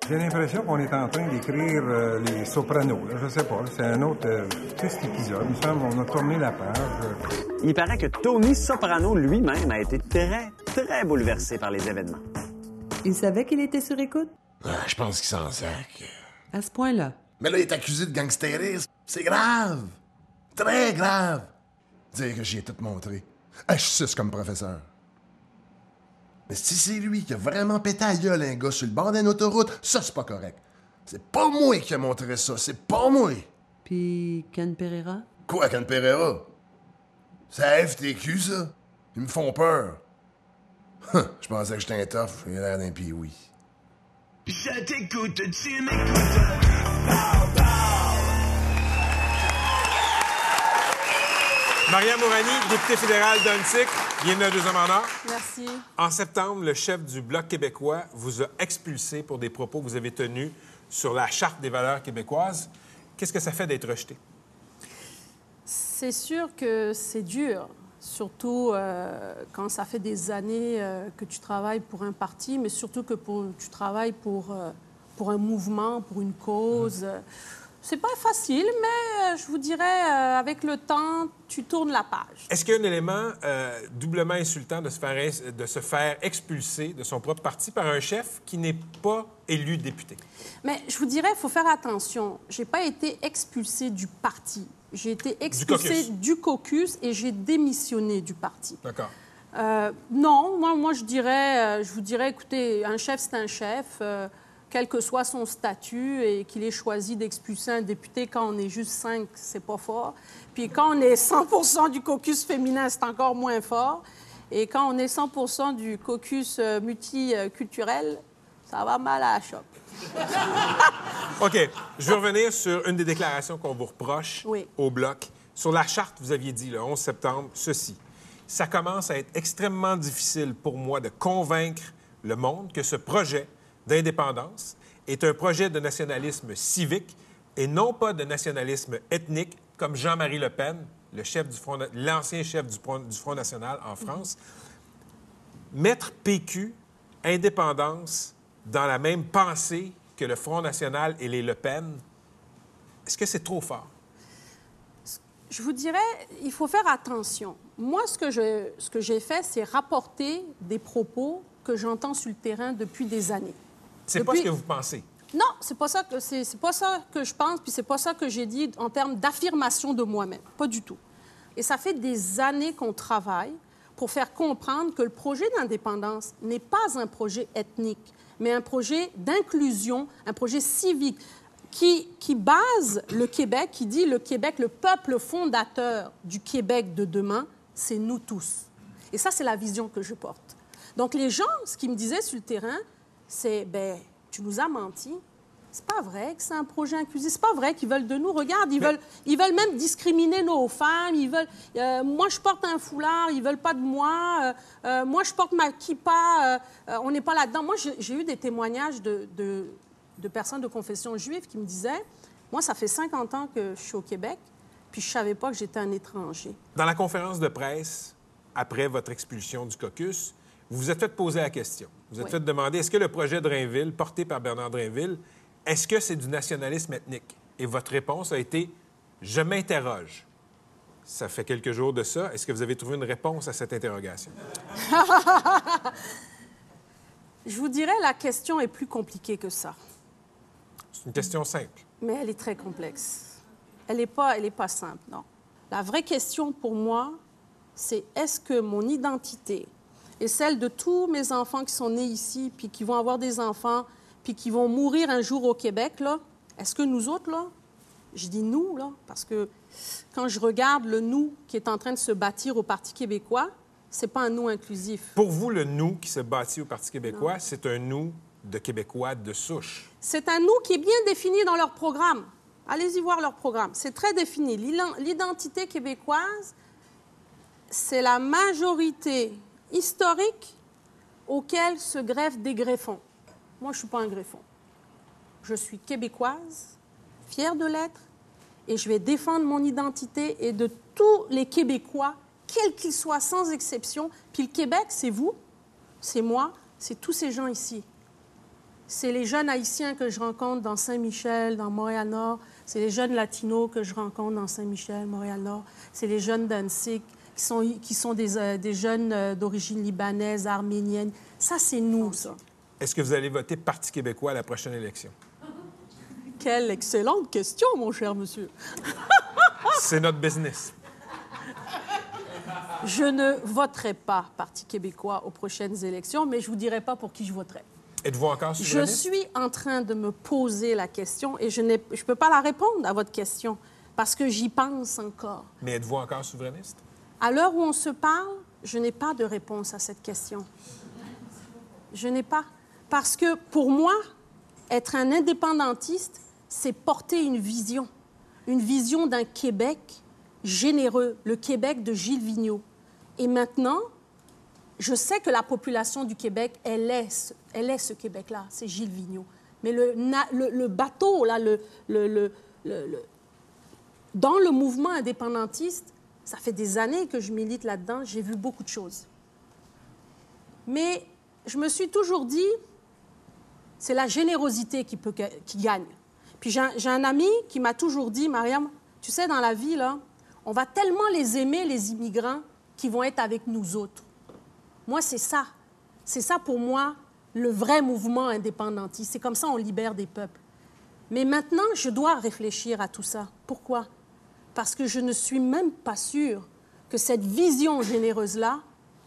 J'ai l'impression qu'on est en train d'écrire euh, les Sopranos. Là. Je sais pas, c'est un autre euh, triste épisode. Il me semble qu'on a tourné la page. Il paraît que Tony Soprano lui-même a été très, très bouleversé par les événements. Il savait qu'il était sur écoute? Ah, je pense qu'il s'en sac. À ce point-là. Mais là, il est accusé de gangstérisme. C'est grave. Très grave. Dire que j'y ai tout montré. Ah, je suce comme professeur. Mais si c'est lui qui a vraiment pété à gueule un gars sur le bord d'une autoroute, ça, c'est pas correct. C'est pas moi qui ai montré ça, c'est pas moi. Puis Ken Pereira? Quoi, Ken Pereira? C'est FTQ, ça? Ils me font peur. Hum, Je pensais que j'étais un tough, il a l'air d'un pioui. Je t'écoute, tu m'écoutes. Maria Mourani, députée fédérale d'Untic, bienvenue à Deuxième en Or. Merci. En septembre, le chef du Bloc québécois vous a expulsé pour des propos que vous avez tenus sur la Charte des valeurs québécoises. Qu'est-ce que ça fait d'être rejeté? C'est sûr que c'est dur, surtout euh, quand ça fait des années euh, que tu travailles pour un parti, mais surtout que pour- tu travailles pour, euh, pour un mouvement, pour une cause. C'est pas facile, mais euh, je vous dirais, euh, avec le temps, tu tournes la page. Est-ce qu'il y a un élément euh, doublement insultant de se, faire, de se faire expulser de son propre parti par un chef qui n'est pas élu député? Mais je vous dirais, il faut faire attention. J'ai pas été expulsée du parti. J'ai été expulsée caucus. du caucus et j'ai démissionné du parti. D'accord. Euh, non, moi, moi je dirais, je vous dirais, écoutez, un chef, c'est un chef, quel que soit son statut, et qu'il ait choisi d'expulser un député quand on est juste cinq, c'est pas fort. Puis quand on est 100 du caucus féminin, c'est encore moins fort. Et quand on est 100 du caucus euh, multiculturel, ça va mal à la chope. OK. Je veux revenir sur une des déclarations qu'on vous reproche Oui. au Bloc Sur la charte, vous aviez dit le 11 septembre ceci. Ça commence à être extrêmement difficile pour moi de convaincre le monde que ce projet d'indépendance est un projet de nationalisme civique et non pas de nationalisme ethnique, comme Jean-Marie Le Pen, le chef du Front, l'ancien chef du Front, du Front national en France. Mettre PQ, indépendance, dans la même pensée que le Front national et les Le Pen, est-ce que c'est trop fort? Je vous dirais, il faut faire attention. Moi, ce que, je, ce que j'ai fait, c'est rapporter des propos que j'entends sur le terrain depuis des années. C'est pas ce que vous pensez. Non, c'est pas ça que c'est, c'est pas ça que je pense, puis c'est pas ça que j'ai dit en termes d'affirmation de moi-même, pas du tout. Et ça fait des années qu'on travaille pour faire comprendre que le projet d'indépendance n'est pas un projet ethnique, mais un projet d'inclusion, un projet civique qui, qui base le Québec, qui dit le Québec, le peuple fondateur du Québec de demain, c'est nous tous. Et ça, c'est la vision que je porte. Donc les gens, ce qu'ils me disaient sur le terrain, c'est ben tu nous as menti. C'est pas vrai que c'est un projet inclusif. C'est pas vrai qu'ils veulent de nous. Regarde, ils veulent, ils veulent même discriminer nos femmes. Ils veulent. euh, moi, je porte un foulard. Ils veulent pas de moi. Euh, euh, moi, je porte ma kippa. on n'est pas là-dedans. Moi, j'ai j'ai eu des témoignages de, de, de personnes de confession juive qui me disaient, moi, ça fait 50 ans que je suis au Québec, puis je savais pas que j'étais un étranger. Dans la conférence de presse, après votre expulsion du caucus, vous vous êtes fait poser la question. Vous êtes Oui. fait demander est-ce que le projet de Drainville, porté par Bernard Drainville, est-ce que c'est du nationalisme ethnique? Et votre réponse a été je m'interroge. Ça fait quelques jours de ça. Est-ce que vous avez trouvé une réponse à cette interrogation? je vous dirais, la question est plus compliquée que ça. C'est une question simple. Mais elle est très complexe. Elle n'est pas, elle est pas simple, non. La vraie question pour moi, c'est est-ce que mon identité et celle de tous mes enfants qui sont nés ici, puis qui vont avoir des enfants, puis qui vont mourir un jour au Québec, là, est-ce que nous autres, là, je dis nous, là, parce que quand je regarde le nous qui est en train de se bâtir au Parti québécois, c'est pas un nous inclusif. Pour vous, le nous qui se bâtit au Parti québécois, c'est un nous de Québécois de souche. C'est un nous qui est bien défini dans leur programme. Allez-y voir leur programme. C'est très défini. L'ident- L'identité québécoise, c'est la majorité historique auquel se greffent des greffons. Moi, je ne suis pas un greffon. Je suis québécoise, fière de l'être, et je vais défendre mon identité et de tous les Québécois, quels qu'ils soient, sans exception. Puis le Québec, c'est vous, c'est moi, c'est tous ces gens ici. C'est les jeunes haïtiens que je rencontre dans Saint-Michel, dans Montréal-Nord. C'est les jeunes latinos que je rencontre dans Saint-Michel, Montréal-Nord. C'est les jeunes d'Annecy qui sont, qui sont des, euh, des jeunes euh, d'origine libanaise, arménienne. Ça, c'est nous, ça. Est-ce que vous allez voter Parti québécois à la prochaine élection? Quelle excellente question, mon cher monsieur. C'est notre business. Je ne voterai pas Parti québécois aux prochaines élections, mais je vous dirai pas pour qui je voterai. Êtes-vous encore Je souverainiste? suis en train de me poser la question et je ne peux pas la répondre à votre question parce que j'y pense encore. Mais êtes-vous encore souverainiste? À l'heure où on se parle, je n'ai pas de réponse à cette question. Je n'ai pas. Parce que pour moi, être un indépendantiste, c'est porter une vision. Une vision d'un Québec généreux, le Québec de Gilles Vigneault. Et maintenant, je sais que la population du Québec, elle est ce, elle est ce Québec-là, c'est Gilles Vigneault. Mais le, bateau, là, dans le mouvement indépendantiste, ça fait des années que je milite là-dedans, j'ai vu beaucoup de choses. Mais je me suis toujours dit, c'est la générosité qui, gagne. Puis j'ai un, j'ai un ami qui m'a toujours dit, Mariam, tu sais, dans la vie, là, on va tellement les aimer, les immigrants, qui vont être avec nous autres. Moi, c'est ça. C'est ça pour moi, le vrai mouvement indépendantiste. C'est comme ça on libère des peuples. Mais maintenant, je dois réfléchir à tout ça. Pourquoi? Parce que je ne suis même pas sûre que cette vision généreuse-là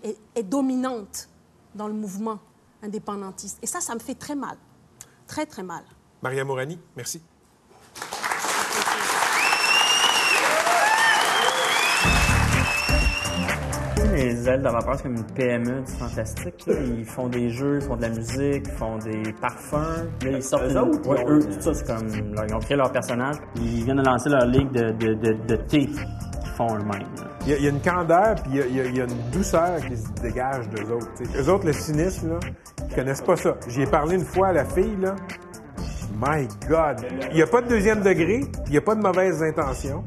est, est dominante dans le mouvement indépendantiste. Et ça, ça me fait très mal. Très, très mal. Maria Morani, merci. Les ailes d'avant c'est comme une PME du fantastique. là. Ils font des jeux, ils font de la musique, ils font des parfums. Là, ils sortent Eux une- autres, Ouais, ils ont- eux, tout ça, c'est comme. là, ils ont créé leur personnage. Ils viennent de lancer leur ligue de, de, de, de thé. font eux-mêmes. là. Il y, a, il y a une candeur, puis il y a, il y a- il y a une douceur qui se dégage d'eux autres. tu sais. Eux autres, le cynisme, là, ils connaissent pas ça. J'y ai parlé une fois à la fille, là. My God! Il n'y a pas de deuxième degré, puis il n'y a pas de mauvaises intentions.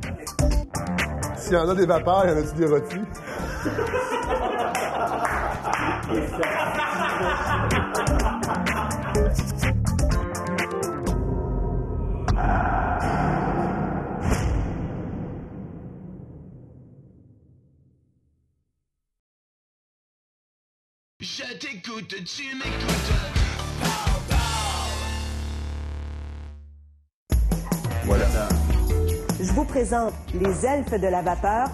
S'il y en a des vapeurs, y en a-tu des rôtis? Je t'écoute, tu m'écoutes. Voilà. Je vous présente les elfes de la vapeur.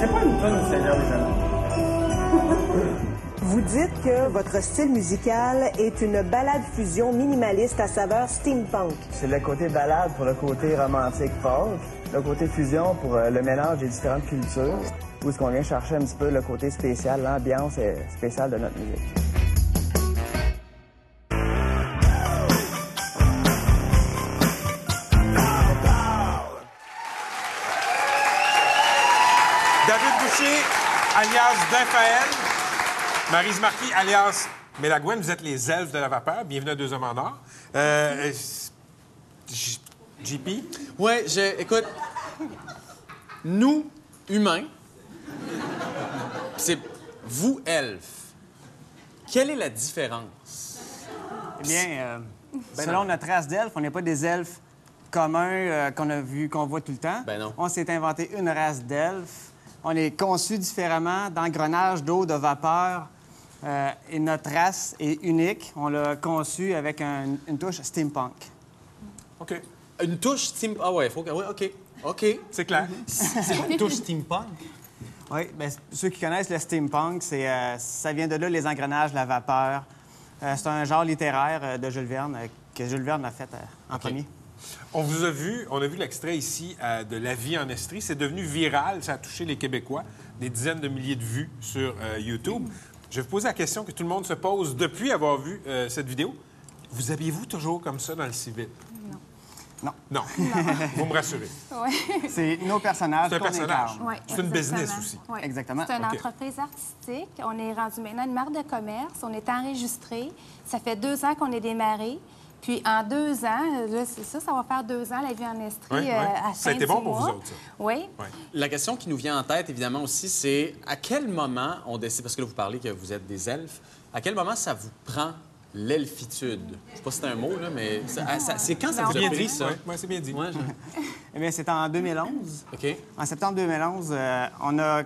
C'est pas une tonne Seigneur des Anneaux. Vous dites que votre style musical est une balade fusion minimaliste à saveur steampunk. C'est le côté balade pour le côté romantique folk, le côté fusion pour euh, le mélange des différentes cultures, où est-ce qu'on vient chercher un petit peu le côté spécial, l'ambiance spéciale de notre musique. Alias Dinfaël. Marise Marquis, alias Mélagouane. Vous êtes les elfes de la vapeur. Bienvenue à Deux Hommes en Or. Euh, J- JP? Oui, je, écoute, nous, humains, c'est vous, elfes. Quelle est la différence? Eh bien, euh, Ben selon non. notre race d'elfes, on n'est pas des elfes communs euh, qu'on a vu, qu'on voit tout le temps. Ben non. On s'est inventé une race d'elfes. On est conçu différemment d'engrenage d'eau, de vapeur. euh, et notre race est unique. On l'a conçu avec un- une touche steampunk. OK. Une touche steam... Ah ouais, faut que... Oui, OK. OK. C'est clair. C'est une touche steampunk? Oui, bien, ceux qui connaissent le steampunk, c'est, euh, ça vient de là, les engrenages, la vapeur. Euh, c'est un genre littéraire euh, de Jules Verne euh, que Jules Verne a fait euh, en premier. On vous a vu, on a vu l'extrait ici euh, de La vie en Estrie. C'est devenu viral, ça a touché les Québécois, des dizaines de milliers de vues sur euh, YouTube. Je vais vous poser la question que tout le monde se pose depuis avoir vu euh, cette vidéo. Vous habillez-vous toujours comme ça dans le civil? Non. Non. vous me rassurez. C'est nos personnages C'est un personnage. C'est une business aussi. Ouais. Exactement. C'est une entreprise artistique. On est rendu maintenant une marque de commerce. On est enregistré. Ça fait deux ans qu'on est démarré. Puis en deux ans, là, c'est ça, ça va faire deux ans, la vie en Estrie. Ouais, ouais. euh, à Ça a été bon pour vous autres, ça. Oui. La question qui nous vient en tête, évidemment, aussi, c'est à quel moment on décide, parce que là, vous parlez que vous êtes des elfes, à quel moment ça vous prend l'elfitude? Je sais pas si c'est un mot, là, mais ça- ah, ça- c'est quand ça vous a Bien pris, dit. ça? Oui, ouais, c'est bien dit. Ouais, je- Eh bien, c'était en 2011. OK. En septembre 2011, euh, on a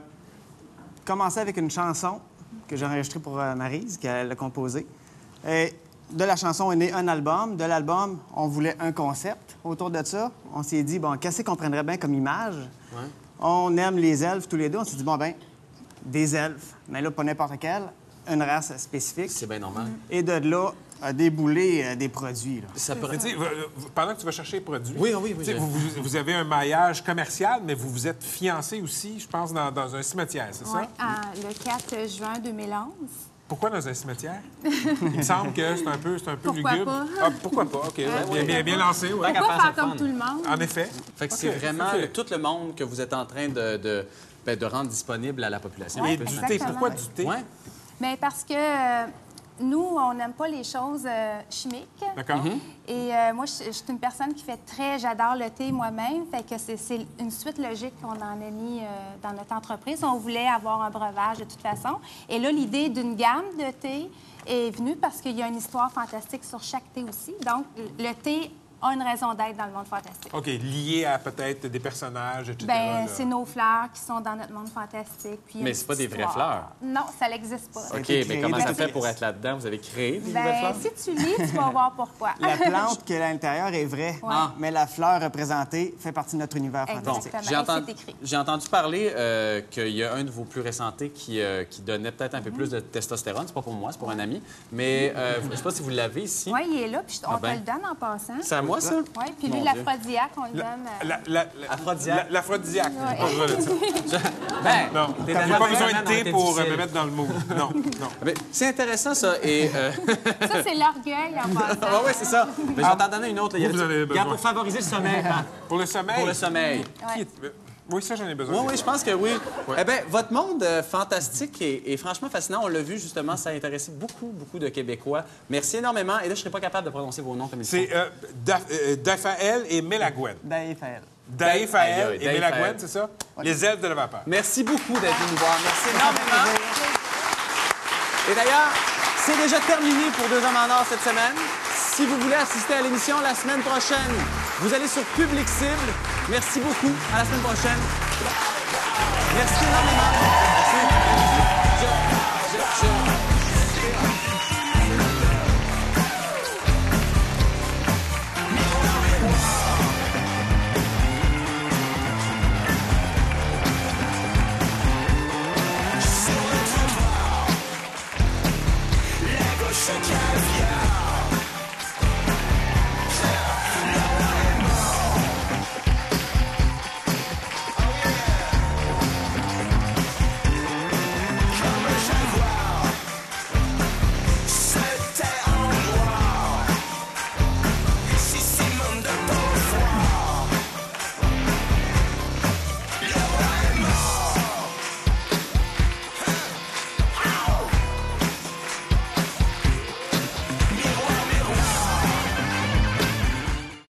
commencé avec une chanson que j'ai enregistrée pour euh, Maryse, qu'elle a composée. Et de la chanson est né un album. De l'album, on voulait un concept. Autour de ça, on s'est dit, bon, qu'est-ce qu'on prendrait bien comme image? Ouais. On aime les elfes tous les deux. On s'est dit, bon, ben, des elfes, mais là, pas n'importe quelle, une race spécifique. C'est bien normal. Et de là, a déboulé euh, des produits. là. Ça sais, vous- vous- pendant que tu vas chercher les produits, Oui, oui, oui, vous, vous- vous avez un maillage commercial, mais vous vous êtes fiancé aussi, je pense, dans, dans un cimetière, c'est Oui, ça? le 4 juin 2011. Pourquoi dans un cimetière? Il me semble que c'est un peu, c'est un peu Pourquoi lugubre. pas? Ah, pourquoi pas? OK, ouais, bien, bien, bien lancé. ouais. Pourquoi faire comme tout le monde? En effet. Fait que c'est vraiment tout le monde que vous êtes en train de, de, ben, de rendre disponible à la population. Du thé. Pourquoi du thé? Ouais. Bien, parce que euh, nous, on n'aime pas les choses euh, chimiques. D'accord. Mhm. Et euh, moi, je, je suis une personne qui fait très... J'adore le thé moi-même. Fait que c'est- c'est une suite logique qu'on en a mis euh, dans notre entreprise. On voulait avoir un breuvage de toute façon. Et là, l'idée d'une gamme de thé est venue parce qu'il y a une histoire fantastique sur chaque thé aussi. Donc, le thé a une raison d'être dans le monde fantastique. OK, lié à peut-être des personnages, etc. Ben, là. c'est nos fleurs qui sont dans notre monde fantastique. Puis Mais c'est pas des vraies histoire. Non, ça n'existe pas. OK, mais comment ça fait pour être là-dedans? Vous avez créé des nouvelles Ben, fleurs? si tu lis, tu vas voir pourquoi. La plante qui est à l'intérieur est vraie, Ouais. mais la fleur représentée fait partie de notre univers fantastique. J'ai entendu, parler euh, qu'il y a un de vos plus récents thés qui, euh, qui donnait peut-être un peu plus de testostérone. C'est pas pour moi, c'est pour un ami. Mais euh, je sais pas si vous l'avez ici. Oui, il est là, puis je- on Ah ben. te le donne en passant. Moi? ça? Oui, puis lui, l'aphrodisiaque, on le donne. La, la, la, Aphrodisiaque. la- L'aphrodisiaque. Ouais. J'ai pas besoin de ça. Ben, Non, un pas besoin de thé pour euh, me mettre dans le mood. Non, non. Ben, c'est intéressant, ça. Et. euh, Ça, c'est l'orgueil en passant. oui, oui, c'est ça. Ben, je vais t'en donner une autre. pour favoriser le sommeil. Pour le sommeil? Pour le sommeil. Oui, ça, j'en ai besoin. Oui, oui, je pense que oui. Eh bien, votre monde euh, fantastique et, et franchement fascinant. On l'a vu, justement, ça a intéressé beaucoup, beaucoup de Québécois. Merci énormément. Et là, je ne serais pas capable de prononcer vos noms comme il faut. C'est euh, Daf- euh, Dafael et Mélagwen. Daïfaël. Daïfaël Aïe, et Daïfaël. c'est ça? Les elfes de la vapeur. Merci beaucoup d'être venu nous voir. Merci énormément. Et d'ailleurs, c'est déjà terminé pour Deux Hommes en Or cette semaine. Si vous voulez assister à l'émission la semaine prochaine, vous allez sur Public Cible. Merci beaucoup. À la semaine prochaine. Merci énormément.